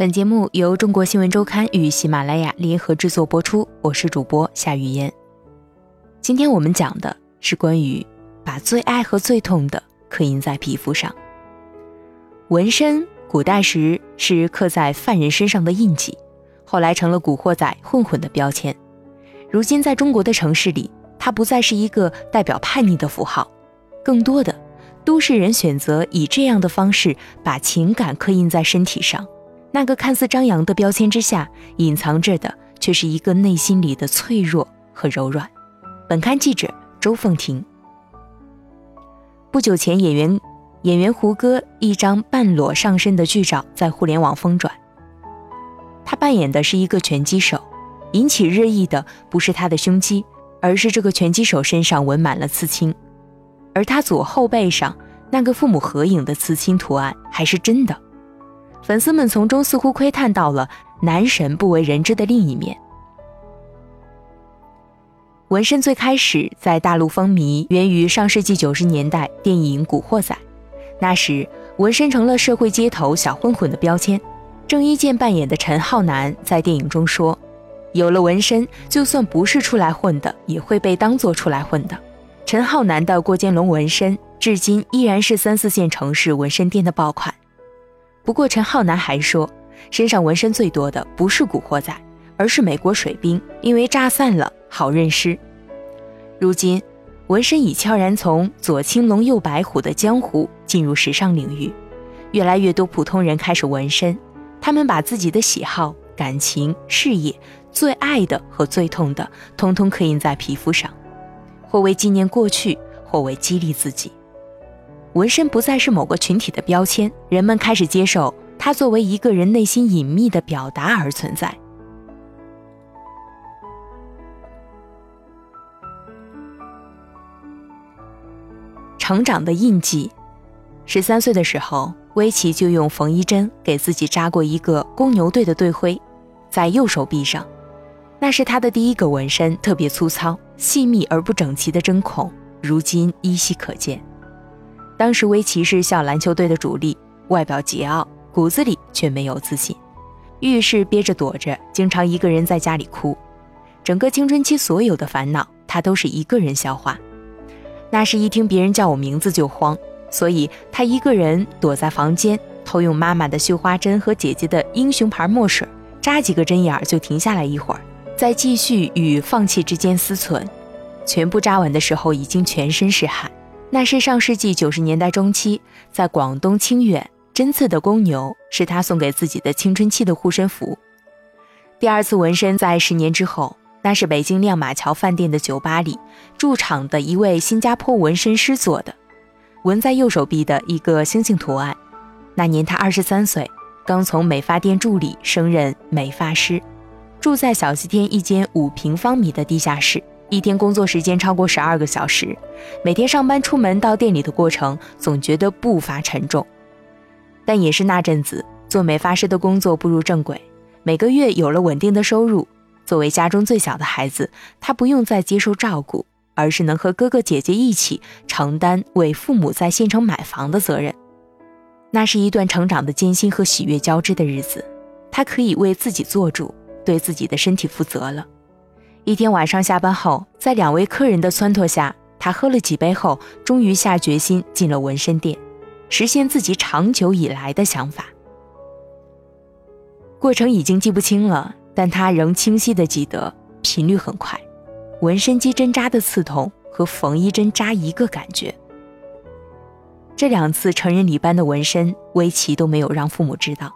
本节目由中国新闻周刊与喜马拉雅联合制作播出，我是主播夏雨嫣。今天我们讲的是关于把最爱和最痛的刻印在皮肤上。纹身，古代时是刻在犯人身上的印记，后来成了古惑仔混混的标签。如今在中国的城市里，它不再是一个代表叛逆的符号，更多的都市人选择以这样的方式把情感刻印在身体上。那个看似张扬的标签之下，隐藏着的却是一个内心里的脆弱和柔软。本刊记者周凤婷。不久前，演员演员胡歌一张半裸上身的剧照在互联网疯转。他扮演的是一个拳击手，引起热议的不是他的胸肌，而是这个拳击手身上纹满了刺青，而他左后背上那个父母合影的刺青图案还是真的。粉丝们从中似乎窥探到了男神不为人知的另一面。纹身最开始在大陆风靡，源于上世纪九十年代电影《古惑仔》，那时纹身成了社会街头小混混的标签。郑伊健扮演的陈浩南在电影中说：“有了纹身，就算不是出来混的，也会被当做出来混的。”陈浩南的过肩龙纹身，至今依然是三四线城市纹身店的爆款。不过，陈浩南还说，身上纹身最多的不是古惑仔，而是美国水兵，因为炸散了好认尸。如今，纹身已悄然从左青龙右白虎的江湖进入时尚领域，越来越多普通人开始纹身，他们把自己的喜好、感情、事业、最爱的和最痛的，通通刻印在皮肤上，或为纪念过去，或为激励自己。纹身不再是某个群体的标签，人们开始接受它作为一个人内心隐秘的表达而存在。成长的印记。十三岁的时候，威奇就用缝衣针给自己扎过一个公牛队的队徽，在右手臂上。那是他的第一个纹身，特别粗糙、细密而不整齐的针孔，如今依稀可见。当时，威奇是校篮球队的主力，外表桀骜，骨子里却没有自信。遇事憋着躲着，经常一个人在家里哭。整个青春期所有的烦恼，他都是一个人消化。那时一听别人叫我名字就慌，所以他一个人躲在房间，偷用妈妈的绣花针和姐姐的英雄牌墨水，扎几个针眼就停下来一会儿，再继续与放弃之间思忖。全部扎完的时候，已经全身是汗。那是上世纪九十年代中期，在广东清远，针刺的公牛是他送给自己的青春期的护身符。第二次纹身在十年之后，那是北京亮马桥饭店的酒吧里驻场的一位新加坡纹身师做的，纹在右手臂的一个星星图案。那年他二十三岁，刚从美发店助理升任美发师，住在小西天一间五平方米的地下室。一天工作时间超过十二个小时，每天上班出门到店里的过程总觉得步伐沉重，但也是那阵子做美发师的工作步入正轨，每个月有了稳定的收入。作为家中最小的孩子，他不用再接受照顾，而是能和哥哥姐姐一起承担为父母在县城买房的责任。那是一段成长的艰辛和喜悦交织的日子，他可以为自己做主，对自己的身体负责了。一天晚上下班后，在两位客人的撺掇下，他喝了几杯后，终于下决心进了纹身店，实现自己长久以来的想法。过程已经记不清了，但他仍清晰地记得频率很快，纹身机针扎的刺痛和缝衣针扎一个感觉。这两次成人礼般的纹身，威奇都没有让父母知道。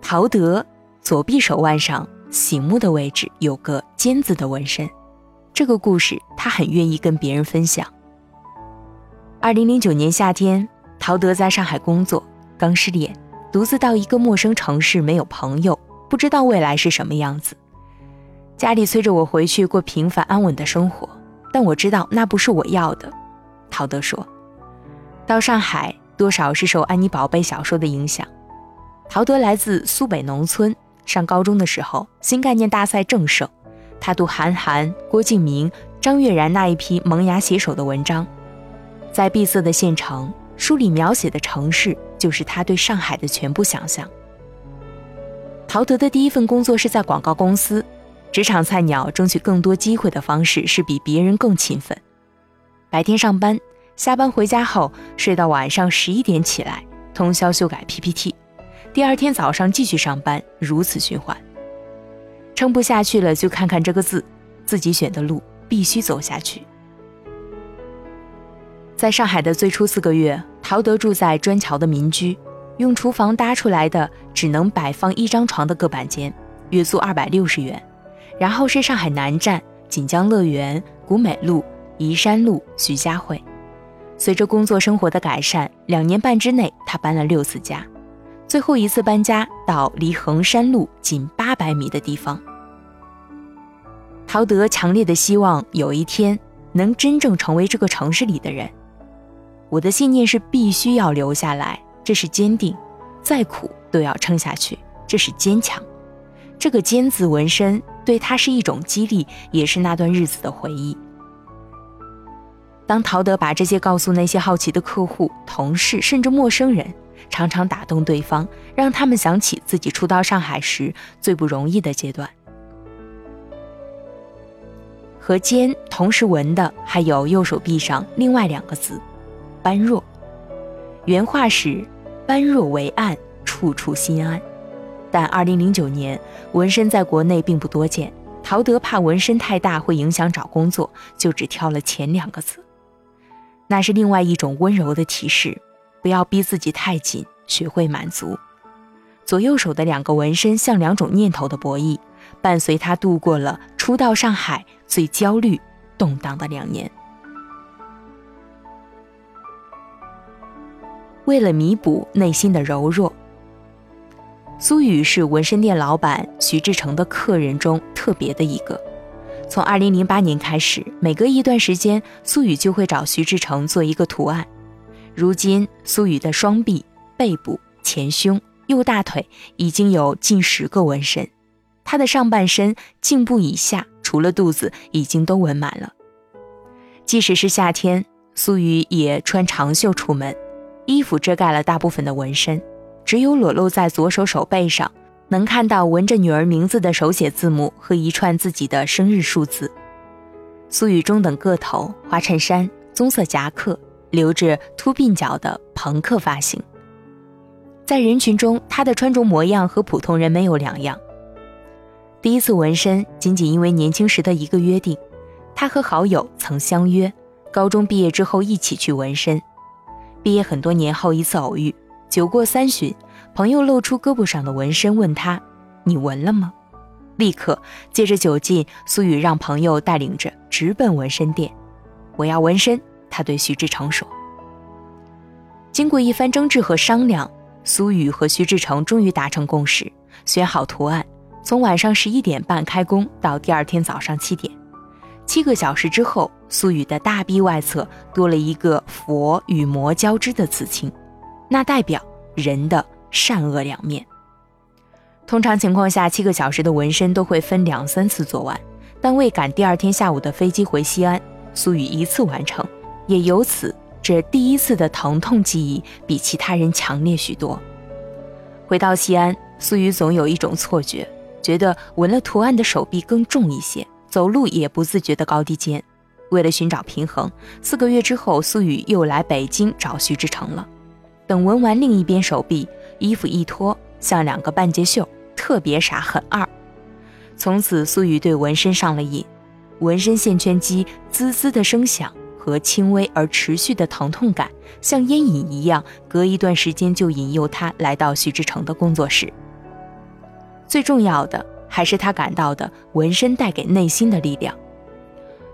陶德。左臂手腕上醒目的位置有个尖字的纹身，这个故事他很愿意跟别人分享。二零零九年夏天，陶德在上海工作，刚失恋，独自到一个陌生城市，没有朋友，不知道未来是什么样子。家里催着我回去过平凡安稳的生活，但我知道那不是我要的。陶德说：“到上海，多少是受安妮宝贝小说的影响。”陶德来自苏北农村。上高中的时候，新概念大赛正盛，他读韩寒、郭敬明、张悦然那一批萌芽写手的文章，在闭塞的县城，书里描写的城市就是他对上海的全部想象。陶德的第一份工作是在广告公司，职场菜鸟争取更多机会的方式是比别人更勤奋。白天上班，下班回家后睡到晚上十一点起来，通宵修改 PPT，第二天早上继续上班，如此循环。撑不下去了就看看这个字，自己选的路必须走下去。在上海的最初四个月，陶德住在砖桥的民居，用厨房搭出来的只能摆放一张床的各板间，月租二百六十元。然后是上海南站、锦江乐园、古美路。宜山路、徐家汇，随着工作生活的改善，两年半之内，他搬了六次家，最后一次搬家到离衡山路仅八百米的地方。陶德强烈的希望有一天能真正成为这个城市里的人。我的信念是必须要留下来，这是坚定，再苦都要撑下去，这是坚强。这个“坚”字纹身对他是一种激励，也是那段日子的回忆。当陶德把这些告诉那些好奇的客户、同事，甚至陌生人，常常打动对方，让他们想起自己初到上海时最不容易的阶段。和“肩”同时纹的还有右手臂上另外两个字“般若”。原话是“般若为岸，处处心安”。但2009年纹身在国内并不多见，陶德怕纹身太大会影响找工作，就只挑了前两个字。那是另外一种温柔的提示，不要逼自己太紧，学会满足。左右手的两个纹身像两种念头的博弈，伴随他度过了初到上海最焦虑、动荡的两年。为了弥补内心的柔弱，苏雨是纹身店老板徐志成的客人中特别的一个。从二零零八年开始，每隔一段时间，苏雨就会找徐志成做一个图案。如今，苏雨的双臂、背部、前胸、右大腿已经有近十个纹身，她的上半身颈部以下，除了肚子，已经都纹满了。即使是夏天，苏雨也穿长袖出门，衣服遮盖了大部分的纹身，只有裸露在左手手背上。能看到纹着女儿名字的手写字母和一串自己的生日数字。苏雨中等个头，花衬衫，棕色夹克，留着秃鬓角的朋克发型。在人群中，她的穿着模样和普通人没有两样。第一次纹身，仅仅因为年轻时的一个约定。她和好友曾相约，高中毕业之后一起去纹身。毕业很多年后一次偶遇，酒过三巡。朋友露出胳膊上的纹身，问他：“你纹了吗？”立刻借着酒劲，苏雨让朋友带领着直奔纹身店。我要纹身，他对徐志成说。经过一番争执和商量，苏雨和徐志成终于达成共识，选好图案，从晚上十一点半开工到第二天早上七点，七个小时之后，苏雨的大臂外侧多了一个佛与魔交织的刺青，那代表人的。善恶两面。通常情况下，七个小时的纹身都会分两三次做完，但为赶第二天下午的飞机回西安，苏雨一次完成，也由此这第一次的疼痛记忆比其他人强烈许多。回到西安，苏雨总有一种错觉，觉得纹了图案的手臂更重一些，走路也不自觉的高低肩。为了寻找平衡，四个月之后，苏雨又来北京找徐志成了。等纹完另一边手臂。衣服一脱，像两个半截袖，特别傻，很二。从此，苏雨对纹身上了瘾。纹身线圈机滋滋的声响和轻微而持续的疼痛感，像烟瘾一样，隔一段时间就引诱他来到徐志成的工作室。最重要的还是他感到的纹身带给内心的力量。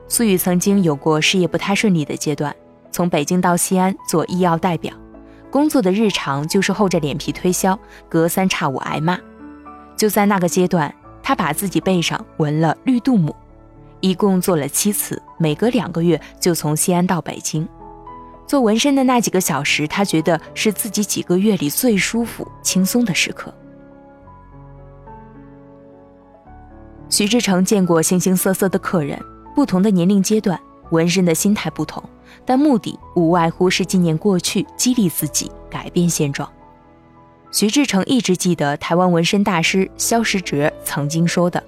苏雨曾经有过事业不太顺利的阶段，从北京到西安做医药代表。工作的日常就是厚着脸皮推销，隔三差五挨骂。就在那个阶段，他把自己背上纹了绿度母，一共做了七次，每隔两个月就从西安到北京。做纹身的那几个小时，他觉得是自己几个月里最舒服、轻松的时刻。徐志成见过形形色色的客人，不同的年龄阶段，纹身的心态不同。但目的无外乎是纪念过去，激励自己，改变现状。徐志成一直记得台湾纹身大师萧时哲曾经说的：“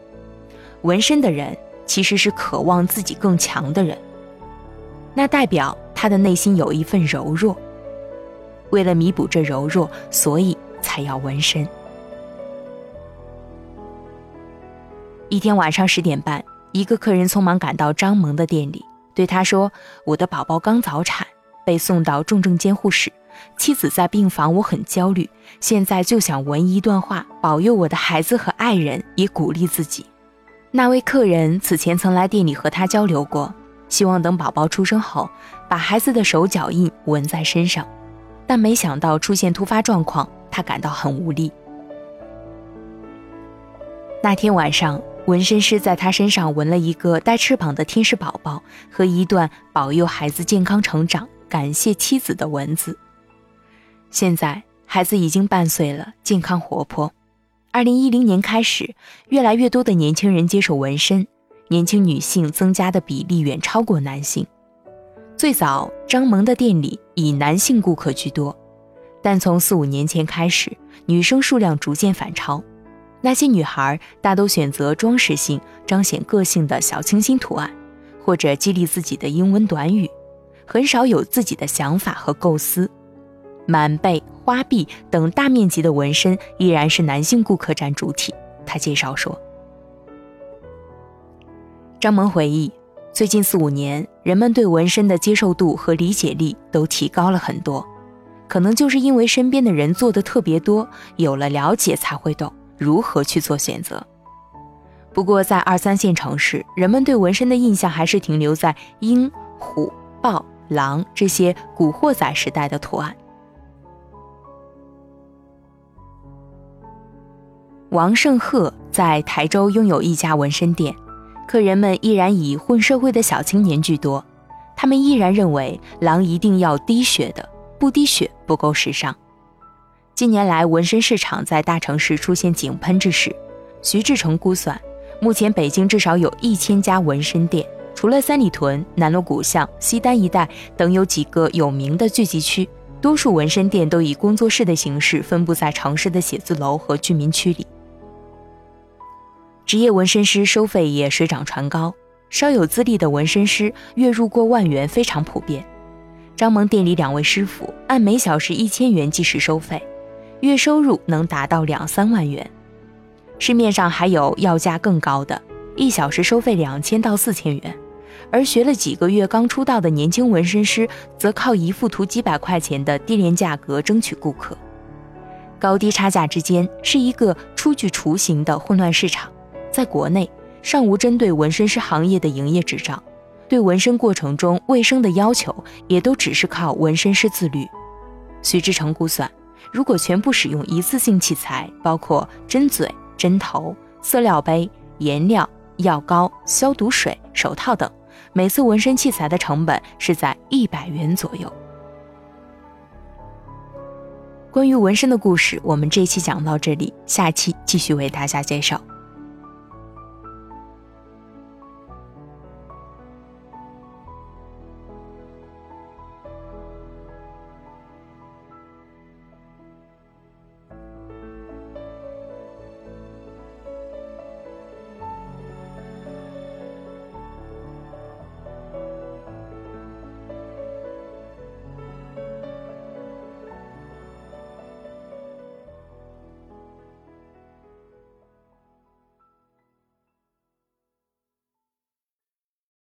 纹身的人其实是渴望自己更强的人，那代表他的内心有一份柔弱。为了弥补这柔弱，所以才要纹身。”一天晚上十点半，一个客人匆忙赶到张萌的店里，对他说：“我的宝宝刚早产，被送到重症监护室。”妻子在病房，我很焦虑，现在就想纹一段话，保佑我的孩子和爱人，也鼓励自己。那位客人此前曾来店里和他交流过，希望等宝宝出生后，把孩子的手脚印纹在身上，但没想到出现突发状况，他感到很无力。那天晚上，纹身师在他身上纹了一个带翅膀的天使宝宝和一段保佑孩子健康成长、感谢妻子的文字。现在孩子已经半岁了，健康活泼。二零一零年开始，越来越多的年轻人接受纹身，年轻女性增加的比例远超过男性。最早张萌的店里以男性顾客居多，但从四五年前开始，女生数量逐渐反超。那些女孩大都选择装饰性、彰显个性的小清新图案，或者激励自己的英文短语，很少有自己的想法和构思。满背、花臂等大面积的纹身依然是男性顾客占主体。他介绍说：“张萌回忆，最近四五年，人们对纹身的接受度和理解力都提高了很多，可能就是因为身边的人做的特别多，有了了解才会懂如何去做选择。不过，在二三线城市，人们对纹身的印象还是停留在鹰、虎、豹、狼这些古惑仔时代的图案。”王胜鹤在台州拥有一家纹身店，客人们依然以混社会的小青年居多。他们依然认为狼一定要滴血的，不滴血不够时尚。近年来，纹身市场在大城市出现井喷之势。徐志成估算，目前北京至少有一千家纹身店，除了三里屯、南锣鼓巷、西单一带等有几个有名的聚集区，多数纹身店都以工作室的形式分布在城市的写字楼和居民区里。职业纹身师收费也水涨船高，稍有资历的纹身师月入过万元非常普遍。张萌店里两位师傅按每小时一千元计时收费，月收入能达到两三万元。市面上还有要价更高的，一小时收费两千到四千元。而学了几个月刚出道的年轻纹身师，则靠一幅图几百块钱的低廉价格争取顾客。高低差价之间是一个初具雏形的混乱市场。在国内尚无针对纹身师行业的营业执照，对纹身过程中卫生的要求也都只是靠纹身师自律。徐志成估算，如果全部使用一次性器材，包括针嘴、针头、色料杯、颜料、药膏、消毒水、手套等，每次纹身器材的成本是在一百元左右。关于纹身的故事，我们这期讲到这里，下期继续为大家介绍。